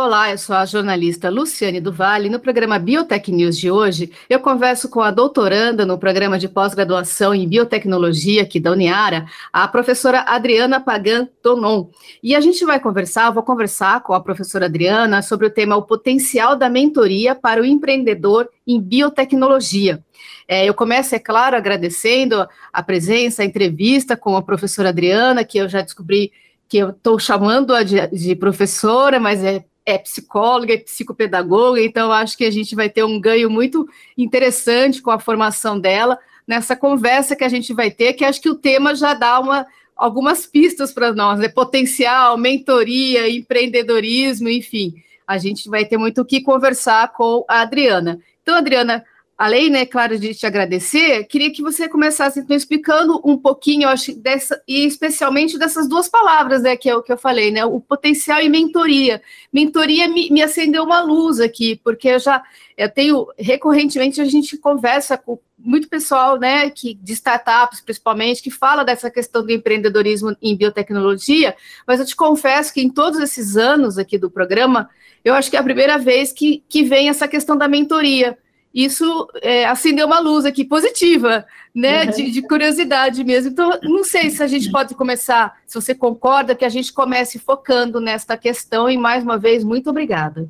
Olá, eu sou a jornalista Luciane do Vale. No programa Biotech News de hoje, eu converso com a doutoranda no programa de pós-graduação em biotecnologia aqui da Uniara, a professora Adriana Pagan Tonon. E a gente vai conversar, vou conversar com a professora Adriana sobre o tema o potencial da mentoria para o empreendedor em biotecnologia. É, eu começo, é claro, agradecendo a presença, a entrevista com a professora Adriana, que eu já descobri que eu estou chamando-a de, de, professora, mas é é psicóloga, é psicopedagoga, então acho que a gente vai ter um ganho muito interessante com a formação dela nessa conversa que a gente vai ter, que acho que o tema já dá uma, algumas pistas para nós, né? Potencial, mentoria, empreendedorismo, enfim. A gente vai ter muito o que conversar com a Adriana. Então, Adriana, além, né, claro, de te agradecer, queria que você começasse então, explicando um pouquinho, acho, dessa, e especialmente dessas duas palavras, né, que é o que eu falei, né, o potencial e mentoria. Mentoria me, me acendeu uma luz aqui, porque eu já, eu tenho, recorrentemente a gente conversa com muito pessoal, né, que, de startups, principalmente, que fala dessa questão do empreendedorismo em biotecnologia, mas eu te confesso que em todos esses anos aqui do programa, eu acho que é a primeira vez que, que vem essa questão da mentoria, isso é, acendeu uma luz aqui positiva, né? Uhum. De, de, curiosidade mesmo. Então, não sei se a gente pode começar, se você concorda, que a gente comece focando nesta questão. E mais uma vez, muito obrigada.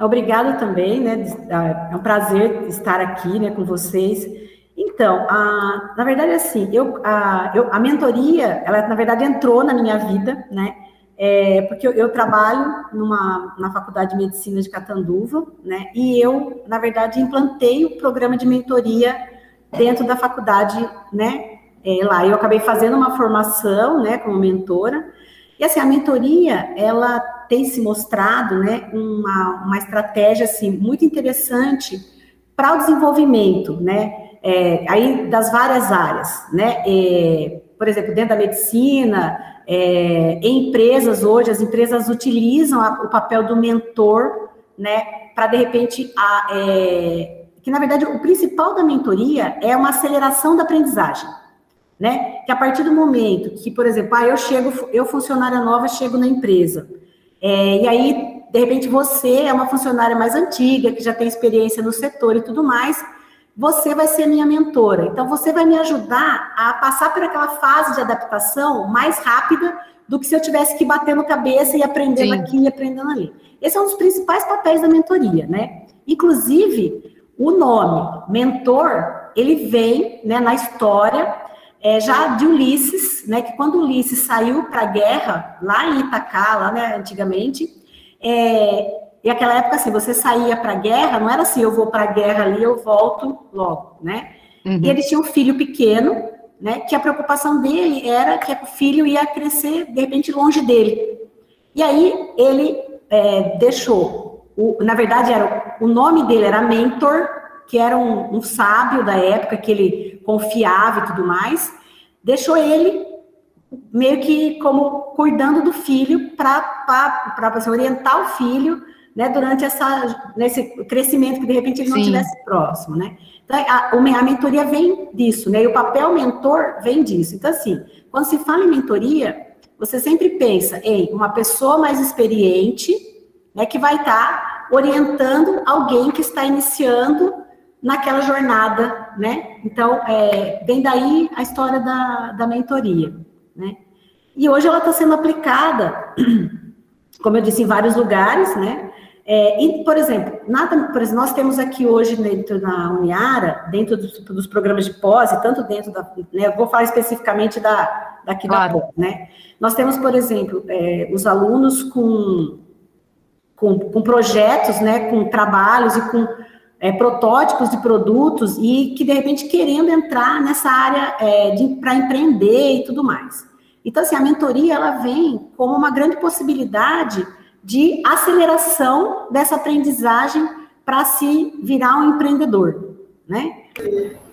Obrigada também, né? É um prazer estar aqui, né, com vocês. Então, a, na verdade, assim, eu a, eu, a mentoria, ela na verdade entrou na minha vida, né? É, porque eu, eu, trabalho numa, na Faculdade de Medicina de Catanduva, né? E eu, na verdade, implantei o programa de mentoria dentro da faculdade, né? É, lá eu acabei fazendo uma formação, né, como mentora. E assim, a mentoria, ela tem se mostrado, né, uma, uma estratégia assim muito interessante para o desenvolvimento, né? É, aí das várias áreas, né? É, por exemplo, dentro da medicina, é, em empresas hoje, as empresas utilizam a, o papel do mentor, né, para de repente, a, é, que na verdade o principal da mentoria é uma aceleração da aprendizagem, né, que a partir do momento que, por exemplo, ah, eu chego, eu funcionária nova, chego na empresa, é, e aí, de repente, você é uma funcionária mais antiga, que já tem experiência no setor e tudo mais, você vai ser minha mentora. Então, você vai me ajudar a passar por aquela fase de adaptação mais rápida do que se eu tivesse que bater no cabeça e aprendendo Sim. aqui e aprendendo ali. Esse é um dos principais papéis da mentoria, né? Inclusive, o nome mentor, ele vem né, na história é, já de Ulisses, né? Que quando Ulisses saiu para a guerra, lá em Itacá, lá né, antigamente, é, e aquela época, assim, você saía para a guerra, não era assim, eu vou para a guerra ali, eu volto logo, né? Uhum. E ele tinha um filho pequeno, né? Que a preocupação dele era que o filho ia crescer, de repente, longe dele. E aí ele é, deixou, o, na verdade, era o nome dele era Mentor, que era um, um sábio da época, que ele confiava e tudo mais, deixou ele meio que como cuidando do filho para orientar o filho né, durante essa, nesse crescimento que de repente ele não estivesse próximo, né? Então, a, a mentoria vem disso, né? E o papel mentor vem disso. Então, assim, quando se fala em mentoria, você sempre pensa em uma pessoa mais experiente, né, que vai estar tá orientando alguém que está iniciando naquela jornada, né? Então, é, vem daí a história da, da mentoria, né? E hoje ela está sendo aplicada, como eu disse, em vários lugares, né? É, e, por exemplo, nada, por exemplo, nós temos aqui hoje dentro da Uniara, dentro dos, dos programas de pós, e tanto dentro da, né, vou falar especificamente da, daqui claro. da pós, né? Nós temos, por exemplo, é, os alunos com, com, com, projetos, né, com trabalhos e com é, protótipos de produtos e que, de repente, querendo entrar nessa área é, para empreender e tudo mais. Então, assim, a mentoria, ela vem como uma grande possibilidade de aceleração dessa aprendizagem para se virar um empreendedor, né?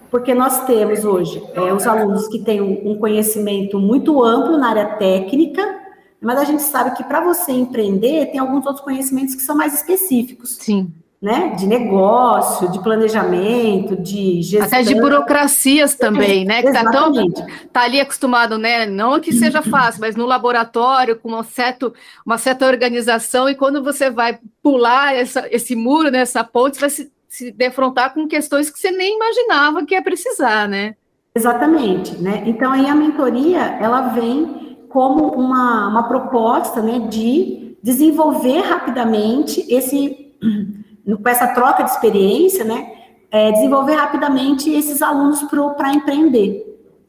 Porque nós temos hoje é, os alunos que têm um conhecimento muito amplo na área técnica, mas a gente sabe que para você empreender, tem alguns outros conhecimentos que são mais específicos. Sim. Né? De negócio, de planejamento, de gestão. Até de burocracias também, né? Que tá, tão, tá ali acostumado, né? Não que seja fácil, mas no laboratório, com uma certa, uma certa organização, e quando você vai pular essa, esse muro, né, essa ponte, você vai se, se defrontar com questões que você nem imaginava que ia precisar, né? Exatamente, né? Então aí a mentoria, ela vem como uma, uma proposta né, de desenvolver rapidamente esse, com essa troca de experiência, né, é, desenvolver rapidamente esses alunos para empreender.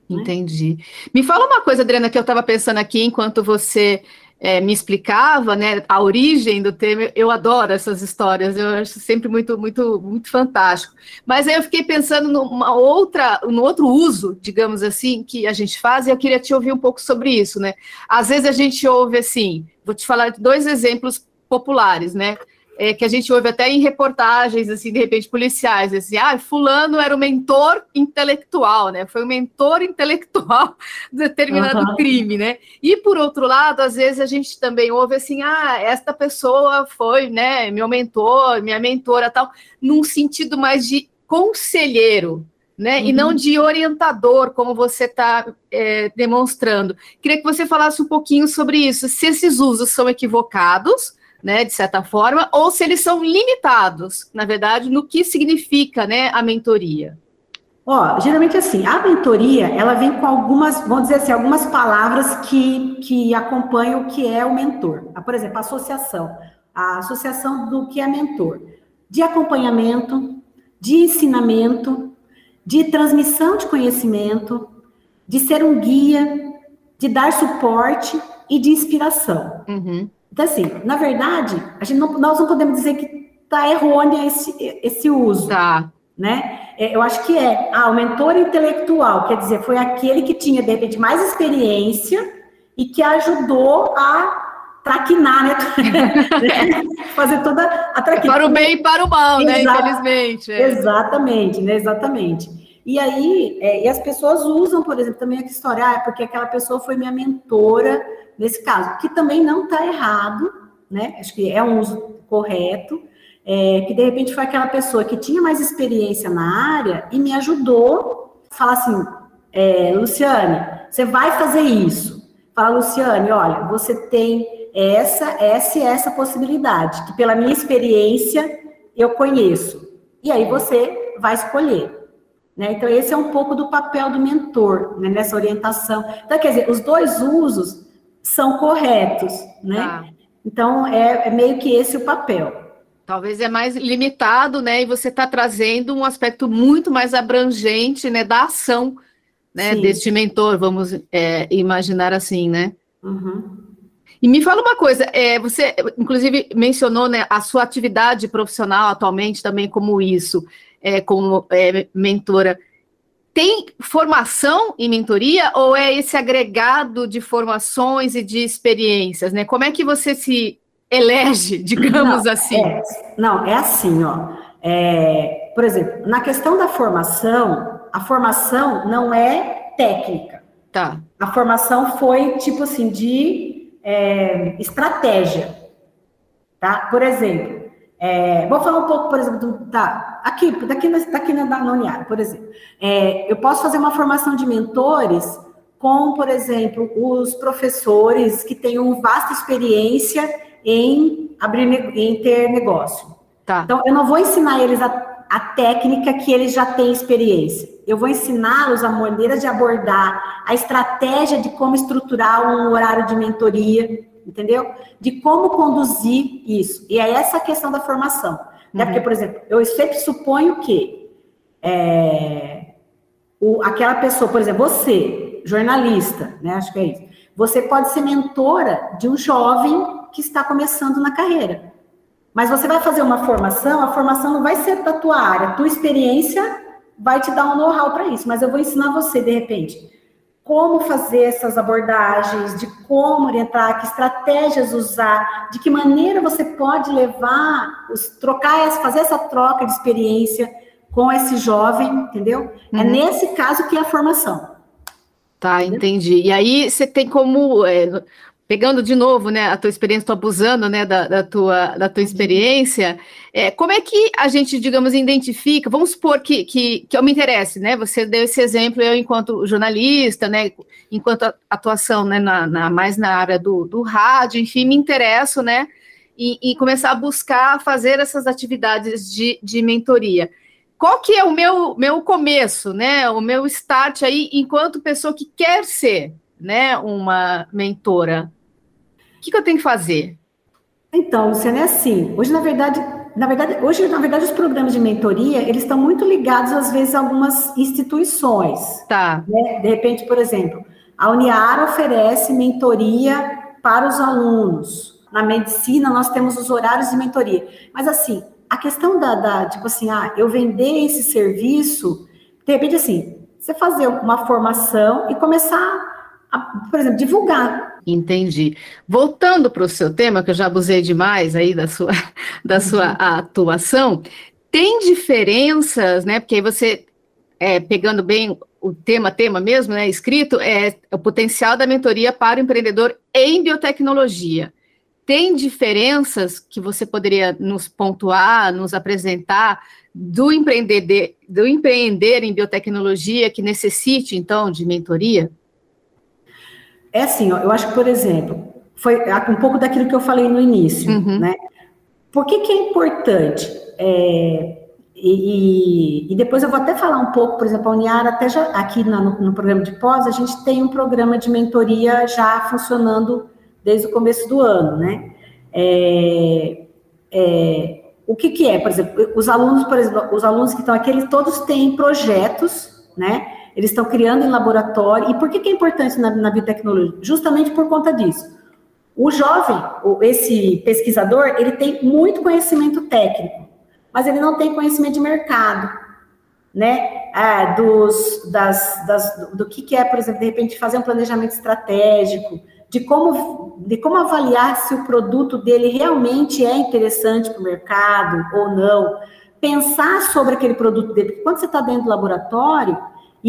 Né? Entendi. Me fala uma coisa, Adriana, que eu estava pensando aqui enquanto você é, me explicava, né, a origem do tema, eu adoro essas histórias, eu acho sempre muito, muito, muito fantástico. Mas aí eu fiquei pensando numa outra, no outro uso, digamos assim, que a gente faz, e eu queria te ouvir um pouco sobre isso, né? Às vezes a gente ouve assim, vou te falar de dois exemplos populares, né? É, que a gente ouve até em reportagens, assim, de repente, policiais, assim, ah, fulano era o mentor intelectual, né? Foi o mentor intelectual de determinado uhum. crime, né? E, por outro lado, às vezes a gente também ouve assim, ah, esta pessoa foi, né, meu mentor, minha mentora, tal, num sentido mais de conselheiro, né? Uhum. E não uhum. de orientador, como você está é, demonstrando. Queria que você falasse um pouquinho sobre isso, se esses usos são equivocados, né, de certa forma, ou se eles são limitados, na verdade, no que significa, né, a mentoria. Ó, geralmente assim, a mentoria, ela vem com algumas, vamos dizer assim, algumas palavras que, que acompanham o que é o mentor. Ah, por exemplo, a associação, a associação do que é mentor, de acompanhamento, de ensinamento, de transmissão de conhecimento, de ser um guia, de dar suporte e de inspiração. Uhum. Então, assim, na verdade, a gente não, nós não podemos dizer que está errôneo esse, esse uso. Tá. Né? É, eu acho que é, ah, o mentor intelectual, quer dizer, foi aquele que tinha, de repente, mais experiência e que ajudou a traquinar, né? Fazer toda a traquinar. Para o bem e para o mal, né? Infelizmente. É. Exatamente, né? Exatamente. E aí, é, e as pessoas usam, por exemplo, também a história, ah, é porque aquela pessoa foi minha mentora, nesse caso, que também não está errado, né? Acho que é um uso correto, é, que de repente foi aquela pessoa que tinha mais experiência na área e me ajudou a falar assim, é, Luciane, você vai fazer isso. Fala, Luciane, olha, você tem essa, essa e essa possibilidade, que pela minha experiência eu conheço. E aí você vai escolher. Né? Então, esse é um pouco do papel do mentor né, nessa orientação. Então, quer dizer, os dois usos são corretos, né? Ah. Então, é, é, meio que esse o papel. Talvez é mais limitado, né? E você está trazendo um aspecto muito mais abrangente, né? Da ação, né? Sim. Deste mentor, vamos é, imaginar assim, né? Uhum. E me fala uma coisa, é, você, inclusive, mencionou né, a sua atividade profissional atualmente também como isso, é, como é, mentora tem formação em mentoria ou é esse agregado de formações e de experiências, né? Como é que você se elege, digamos não, assim? É, não, é assim, ó. É, por exemplo, na questão da formação, a formação não é técnica. Tá. A formação foi tipo assim de é, estratégia, tá? Por exemplo, é, vou falar um pouco, por exemplo, do, tá, aqui, daqui, daqui na, Uniara, por exemplo. É, eu posso fazer uma formação de mentores com, por exemplo, os professores que têm uma vasta experiência em abrir, em ter negócio. Tá. Então, eu não vou ensinar eles a, a técnica que eles já têm experiência. Eu vou ensiná-los a maneira de abordar, a estratégia de como estruturar um horário de mentoria, entendeu? De como conduzir isso. E é essa a questão da formação. Né? Porque, por exemplo, eu sempre suponho que é, o, aquela pessoa, por exemplo, você, jornalista, né? Acho que é isso. Você pode ser mentora de um jovem que está começando na carreira. Mas você vai fazer uma formação, a formação não vai ser da tua área, a tua experiência vai te dar um know-how para isso, mas eu vou ensinar você, de repente, como fazer essas abordagens, de como orientar, que estratégias usar, de que maneira você pode levar, os, trocar, fazer essa troca de experiência com esse jovem, entendeu? É uhum. É nesse caso que é a formação. Tá, entendi. E aí você tem como é, pegando de novo, né, a tua experiência, estou abusando, né, da, da, tua, da tua experiência, é, como é que a gente, digamos, identifica, vamos supor que, que, que eu me interesse, né, você deu esse exemplo, eu enquanto jornalista, né, enquanto atuação, né, na, na mais na área do, do rádio, enfim, me interesso, né, e, e começar a buscar fazer essas atividades de, de mentoria. Qual que é o meu, meu começo, né, o meu start aí, enquanto pessoa que quer ser, né, uma mentora? Que, que eu tenho que fazer? Então, Luciana, é assim. Hoje, na verdade, na verdade, hoje, na verdade, os programas de mentoria, eles estão muito ligados, às vezes, a algumas instituições. Tá. Né? De repente, por exemplo, a Uniara oferece mentoria para os alunos. Na medicina, nós temos os horários de mentoria. Mas, assim, a questão da, da tipo assim, ah, eu vender esse serviço, de repente, assim, você fazer uma formação e começar por exemplo, divulgar. Entendi. Voltando para o seu tema, que eu já abusei demais aí da sua, da sua uhum. atuação, tem diferenças, né? Porque aí você, é, pegando bem o tema, tema mesmo, né? Escrito, é o potencial da mentoria para o empreendedor em biotecnologia. Tem diferenças que você poderia nos pontuar, nos apresentar do empreender, do empreender em biotecnologia que necessite, então, de mentoria? É assim, ó, eu acho que, por exemplo, foi um pouco daquilo que eu falei no início, uhum. né? Por que, que é importante? É, e, e, depois eu vou até falar um pouco, por exemplo, a Uniara, até já aqui no, no, programa de pós, a gente tem um programa de mentoria já funcionando desde o começo do ano, né? É, é, o que, que é? Por exemplo, os alunos, por exemplo, os alunos que estão aqui, eles todos têm projetos, né? Eles estão criando em laboratório. E por que, que é importante na, na, biotecnologia? Justamente por conta disso. O jovem, esse pesquisador, ele tem muito conhecimento técnico, mas ele não tem conhecimento de mercado, né? Ah, dos, das, das, do que, que é, por exemplo, de repente fazer um planejamento estratégico, de como, de como avaliar se o produto dele realmente é interessante para o mercado ou não, pensar sobre aquele produto dele, porque quando você está dentro do laboratório,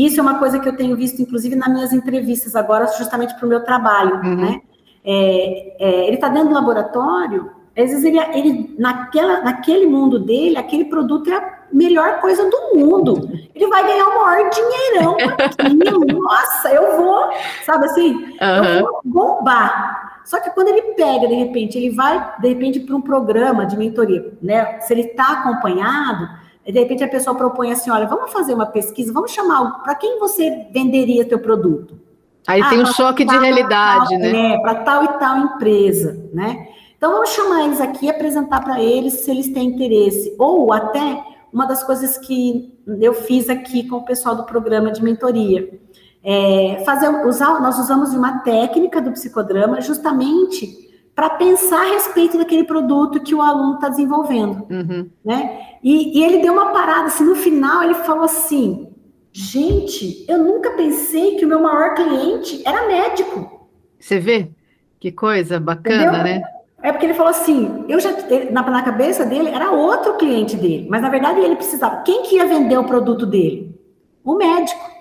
isso é uma coisa que eu tenho visto, inclusive, nas minhas entrevistas agora, justamente para o meu trabalho, uhum. né? É, é, ele está dentro do laboratório, às vezes ele, ele naquela, naquele mundo dele, aquele produto é a melhor coisa do mundo. Ele vai ganhar o maior dinheirão aquilo. Nossa, eu vou, sabe assim, uhum. eu vou bombar. Só que quando ele pega, de repente, ele vai, de repente, para um programa de mentoria, né? Se ele está acompanhado, e de repente a pessoa propõe assim: olha, vamos fazer uma pesquisa, vamos chamar para quem você venderia teu produto. Aí ah, tem um choque de realidade, tal, né? É, para tal e tal empresa, né? Então vamos chamar eles aqui e apresentar para eles se eles têm interesse. Ou até uma das coisas que eu fiz aqui com o pessoal do programa de mentoria. É fazer, usar, nós usamos uma técnica do psicodrama justamente para pensar a respeito daquele produto que o aluno está desenvolvendo, uhum. né? E, e, ele deu uma parada, assim, no final ele falou assim, gente, eu nunca pensei que o meu maior cliente era médico. Você vê? Que coisa bacana, Entendeu? né? É porque ele falou assim, eu já na, na cabeça dele era outro cliente dele, mas na verdade ele precisava. Quem que ia vender o produto dele? O médico.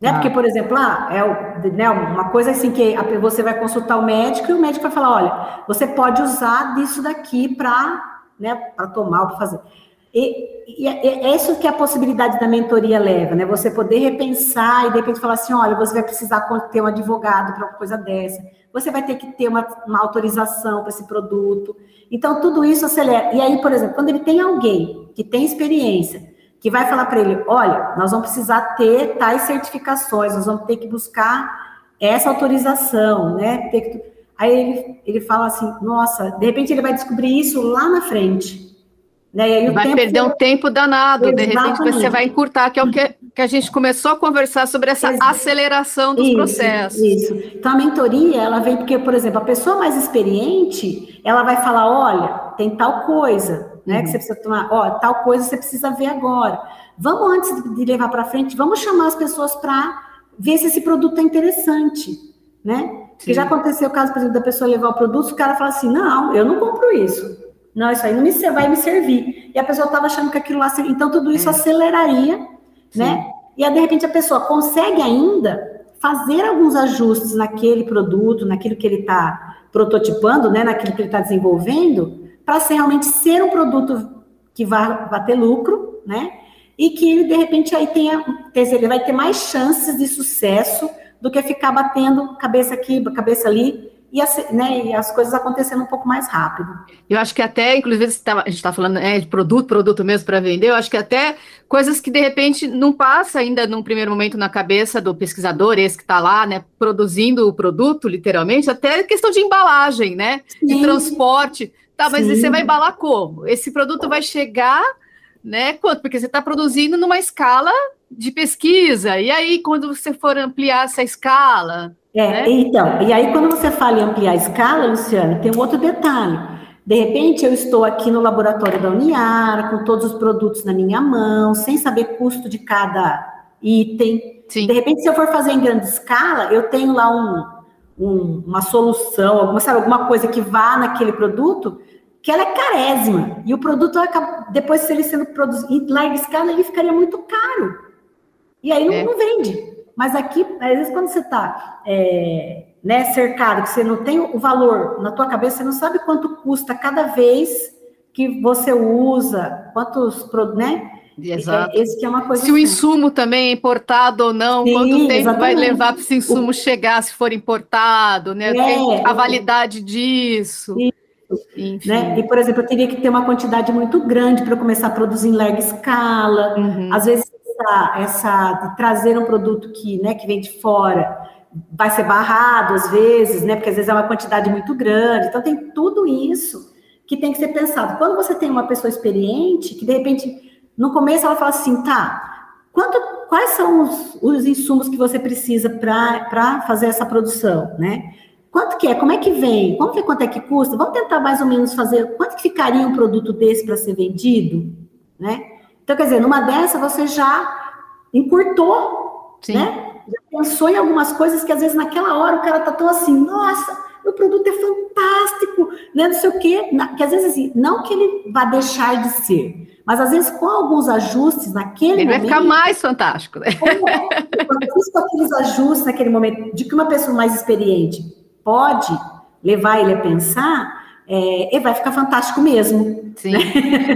Né? Ah. Porque, por exemplo, ah, é né, uma coisa assim que você vai consultar o médico e o médico vai falar: olha, você pode usar disso daqui para né, tomar ou para fazer. E, e, é isso que a possibilidade da mentoria leva, né? Você poder repensar e de repente falar assim: olha, você vai precisar ter um advogado para uma coisa dessa, você vai ter que ter uma, uma autorização para esse produto. Então, tudo isso acelera. E aí, por exemplo, quando ele tem alguém que tem experiência, que vai falar para ele: olha, nós vamos precisar ter tais certificações, nós vamos ter que buscar essa autorização, né? Aí ele, ele fala assim: nossa, de repente ele vai descobrir isso lá na frente. Né? vai perder um tempo danado, Exatamente. de repente você vai encurtar, que é o que, que a gente começou a conversar sobre essa Exato. aceleração dos isso, processos. Isso. Então a mentoria, ela vem porque, por exemplo, a pessoa mais experiente, ela vai falar: olha, tem tal coisa, né? Uhum. Que você precisa tomar, ó, tal coisa você precisa ver agora. Vamos, antes de levar para frente, vamos chamar as pessoas para ver se esse produto é interessante, né? Porque já aconteceu o caso, por exemplo, da pessoa levar o produto, o cara fala assim, não, eu não compro isso. Não, isso aí não me, vai me servir. E a pessoa estava achando que aquilo lá... Então, tudo isso é. aceleraria, Sim. né? E aí, de repente, a pessoa consegue ainda fazer alguns ajustes naquele produto, naquilo que ele está prototipando, né, naquilo que ele está desenvolvendo, para realmente ser um produto que vai, vai ter lucro, né? E que ele, de repente, aí tenha, ele vai ter mais chances de sucesso do que ficar batendo cabeça aqui, cabeça ali, e as, né, e as coisas acontecendo um pouco mais rápido. Eu acho que até, inclusive, a gente está falando né, de produto, produto mesmo para vender, eu acho que até coisas que de repente não passa ainda num primeiro momento na cabeça do pesquisador, esse que está lá, né, produzindo o produto, literalmente, até questão de embalagem, né, Sim. de transporte. Tá, mas Sim. você vai embalar como? Esse produto vai chegar, né, quanto? Porque você está produzindo numa escala de pesquisa, e aí quando você for ampliar essa escala, é, né? então, e aí quando você fala em ampliar a escala, Luciano, tem um outro detalhe. De repente, eu estou aqui no laboratório da Uniara, com todos os produtos na minha mão, sem saber custo de cada item. Sim. De repente, se eu for fazer em grande escala, eu tenho lá um, um, uma solução, alguma, sabe, alguma coisa que vá naquele produto, que ela é carésima. E o produto, depois, se ele sendo produzido em larga escala, ele ficaria muito caro. E aí não, é. não vende. Mas aqui, às vezes, quando você está é, né, cercado, que você não tem o valor na tua cabeça, você não sabe quanto custa cada vez que você usa, quantos, né? Exato. É, esse que é uma coisa se assim. o insumo também é importado ou não, Sim, quanto tempo exatamente. vai levar para esse insumo o... chegar se for importado, né? É, a validade disso. Enfim. Né? E, por exemplo, eu teria que ter uma quantidade muito grande para começar a produzir em larga escala. Uhum. Às vezes essa, essa de trazer um produto que, né, que vem de fora vai ser barrado às vezes, né? Porque às vezes é uma quantidade muito grande. Então tem tudo isso que tem que ser pensado. Quando você tem uma pessoa experiente, que de repente no começo ela fala assim, tá, quanto, quais são os, os insumos que você precisa para fazer essa produção, né? Quanto que é? Como é que vem? Vamos ver quanto é que custa? Vamos tentar mais ou menos fazer quanto que ficaria um produto desse para ser vendido, né? Então, quer dizer, numa dessa você já encurtou, Sim. né? Já pensou em algumas coisas que às vezes naquela hora o cara tá tão assim, nossa, o produto é fantástico, né? Não sei o quê. Que às vezes assim, não que ele vá deixar de ser, mas às vezes com alguns ajustes naquele ele momento. Ele vai ficar mais fantástico, né? É, com aqueles ajustes naquele momento, de que uma pessoa mais experiente pode levar ele a pensar, é, vai ficar fantástico mesmo. Sim. Né?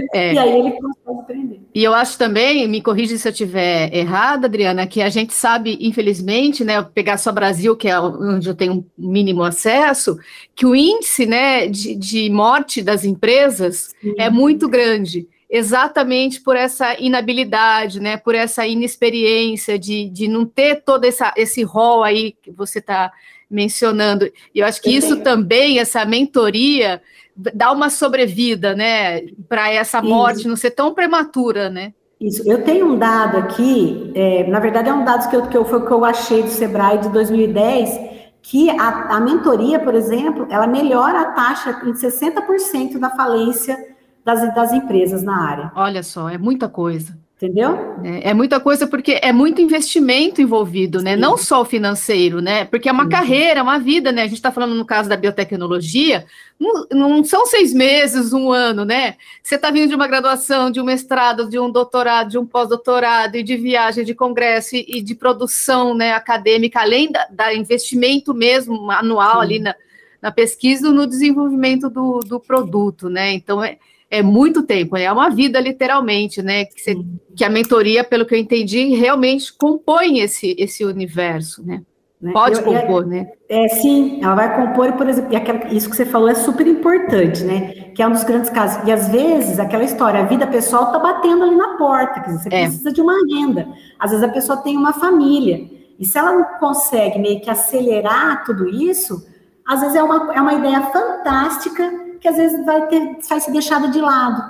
É. e aí ele consegue aprender. E eu acho também, me corrija se eu estiver errada, Adriana, que a gente sabe, infelizmente, né, pegar só Brasil, que é onde eu tenho um mínimo acesso, que o índice né, de, de morte das empresas Sim. é muito grande exatamente por essa inabilidade, né, por essa inexperiência de, de não ter todo essa, esse rol aí que você está mencionando. E eu acho que isso também, essa mentoria, dá uma sobrevida, né, para essa morte isso. não ser tão prematura, né? Isso. Eu tenho um dado aqui, é, na verdade é um dado que eu, que eu foi que eu achei do Sebrae de 2010, que a, a mentoria, por exemplo, ela melhora a taxa em 60% da falência das, das empresas na área. Olha só, é muita coisa. Entendeu? É, é, muita coisa porque é muito investimento envolvido, né? Sim. Não só o financeiro, né? Porque é uma Sim. carreira, uma vida, né? A gente está falando no caso da biotecnologia, não, não, são seis meses, um ano, né? Você está vindo de uma graduação, de um mestrado, de um doutorado, de um pós-doutorado, e de viagem, de congresso e, e, de produção né, acadêmica, além da, da investimento mesmo anual Sim. ali na, na pesquisa no desenvolvimento do, do produto, né? Então é é muito tempo, é uma vida literalmente, né? Que, você, que, a mentoria, pelo que eu entendi, realmente compõe esse, esse universo, né? né? Pode eu, compor, é, né? É, sim, ela vai compor, por exemplo, aquela, isso que você falou é super importante, né? Que é um dos grandes casos. E às vezes, aquela história, a vida pessoal está batendo ali na porta, quer dizer, você é. precisa de uma renda. Às vezes a pessoa tem uma família. E se ela não consegue meio que acelerar tudo isso, às vezes é uma, é uma ideia fantástica que às vezes vai, ter, vai ser deixado de lado.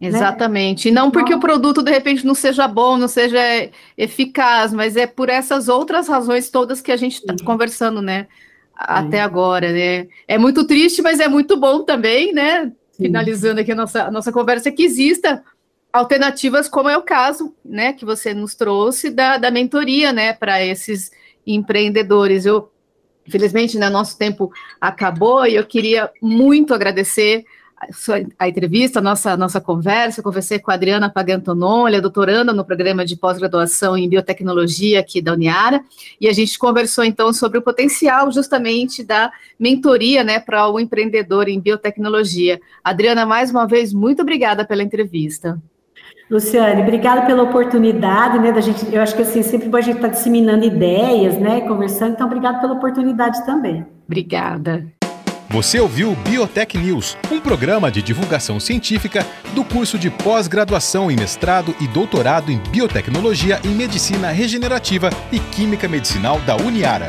Né? Exatamente. Né? E não porque não. o produto, de repente, não seja bom, não seja eficaz, mas é por essas outras razões todas que a gente está conversando, né? Até agora, né? É muito triste, mas é muito bom também, né? Sim. Finalizando aqui a nossa, a nossa conversa, que exista alternativas, como é o caso, né, que você nos trouxe da, da mentoria, né, para esses empreendedores. Eu Infelizmente, né, nosso tempo acabou e eu queria muito agradecer a entrevista, a nossa, nossa conversa. Eu conversei com a Adriana Pagantonon, ela é doutoranda no programa de pós-graduação em biotecnologia aqui da Uniara, e a gente conversou então sobre o potencial justamente da mentoria né, para o empreendedor em biotecnologia. Adriana, mais uma vez, muito obrigada pela entrevista. Luciane, obrigada pela oportunidade, né, da gente, eu acho que assim, sempre a gente estar tá disseminando ideias, né, conversando, então obrigada pela oportunidade também. Obrigada. Você ouviu Biotech News, um programa de divulgação científica do curso de pós-graduação em mestrado e doutorado em biotecnologia em medicina regenerativa e química medicinal da Uniara.